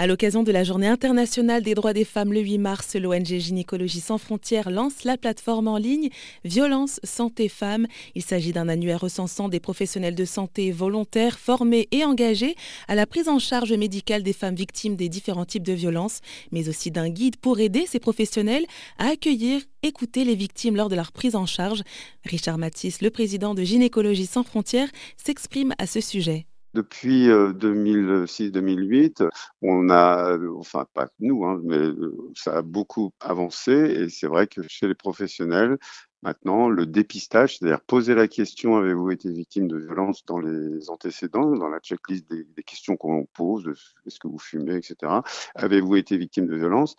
À l'occasion de la Journée internationale des droits des femmes le 8 mars, l'ONG Gynécologie sans frontières lance la plateforme en ligne Violence Santé Femmes. Il s'agit d'un annuaire recensant des professionnels de santé volontaires, formés et engagés à la prise en charge médicale des femmes victimes des différents types de violences, mais aussi d'un guide pour aider ces professionnels à accueillir, écouter les victimes lors de leur prise en charge. Richard Matisse, le président de Gynécologie sans frontières, s'exprime à ce sujet. Depuis 2006-2008, euh, on a, enfin pas nous, hein, mais euh, ça a beaucoup avancé et c'est vrai que chez les professionnels, Maintenant, le dépistage, c'est-à-dire poser la question avez-vous été victime de violence dans les antécédents, dans la checklist des, des questions qu'on pose, est-ce que vous fumez, etc. Avez-vous été victime de violence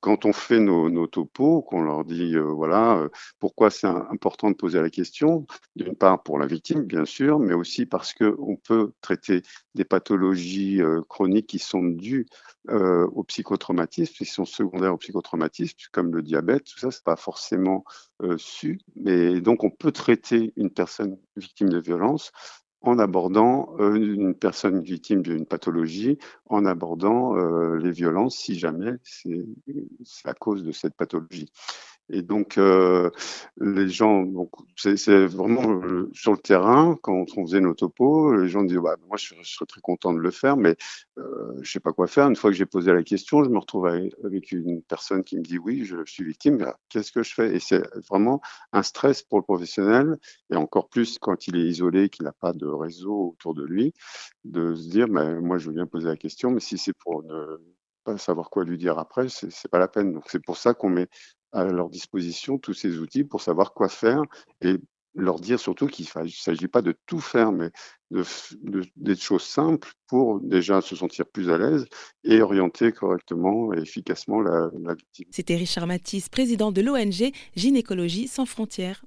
quand on fait nos, topos, qu'on leur dit, euh, voilà, euh, pourquoi c'est important de poser la question, d'une part pour la victime, bien sûr, mais aussi parce qu'on peut traiter des pathologies euh, chroniques qui sont dues au psychotraumatisme, qui sont secondaires au psychotraumatisme, comme le diabète, tout ça, c'est pas forcément su, mais donc on peut traiter une personne victime de violence en abordant euh, une personne victime d'une pathologie, en abordant euh, les violences si jamais c'est à cause de cette pathologie. Et donc, euh, les gens, c'est vraiment euh, sur le terrain, quand on faisait nos topos, les gens disaient, bah, moi je, serais très content de le faire, mais euh, je sais pas quoi faire. Une fois que j'ai posé la question, je me retrouve avec une personne qui me dit, oui, je suis victime, qu'est-ce que je fais? Et c'est vraiment un stress pour le professionnel, et encore plus quand il est isolé, qu'il n'a pas de réseau autour de lui, de se dire, bah, moi je veux bien poser la question, mais si c'est pour ne pas savoir quoi lui dire après, c'est pas la peine. Donc c'est pour ça qu'on met à leur disposition tous ces outils pour savoir quoi faire et leur dire surtout qu'il ne s'agit pas de tout faire, mais de, des choses simples pour déjà se sentir plus à l'aise et orienter correctement et efficacement la, la victime. C'était Richard Matisse, président de l'ONG Gynécologie sans frontières.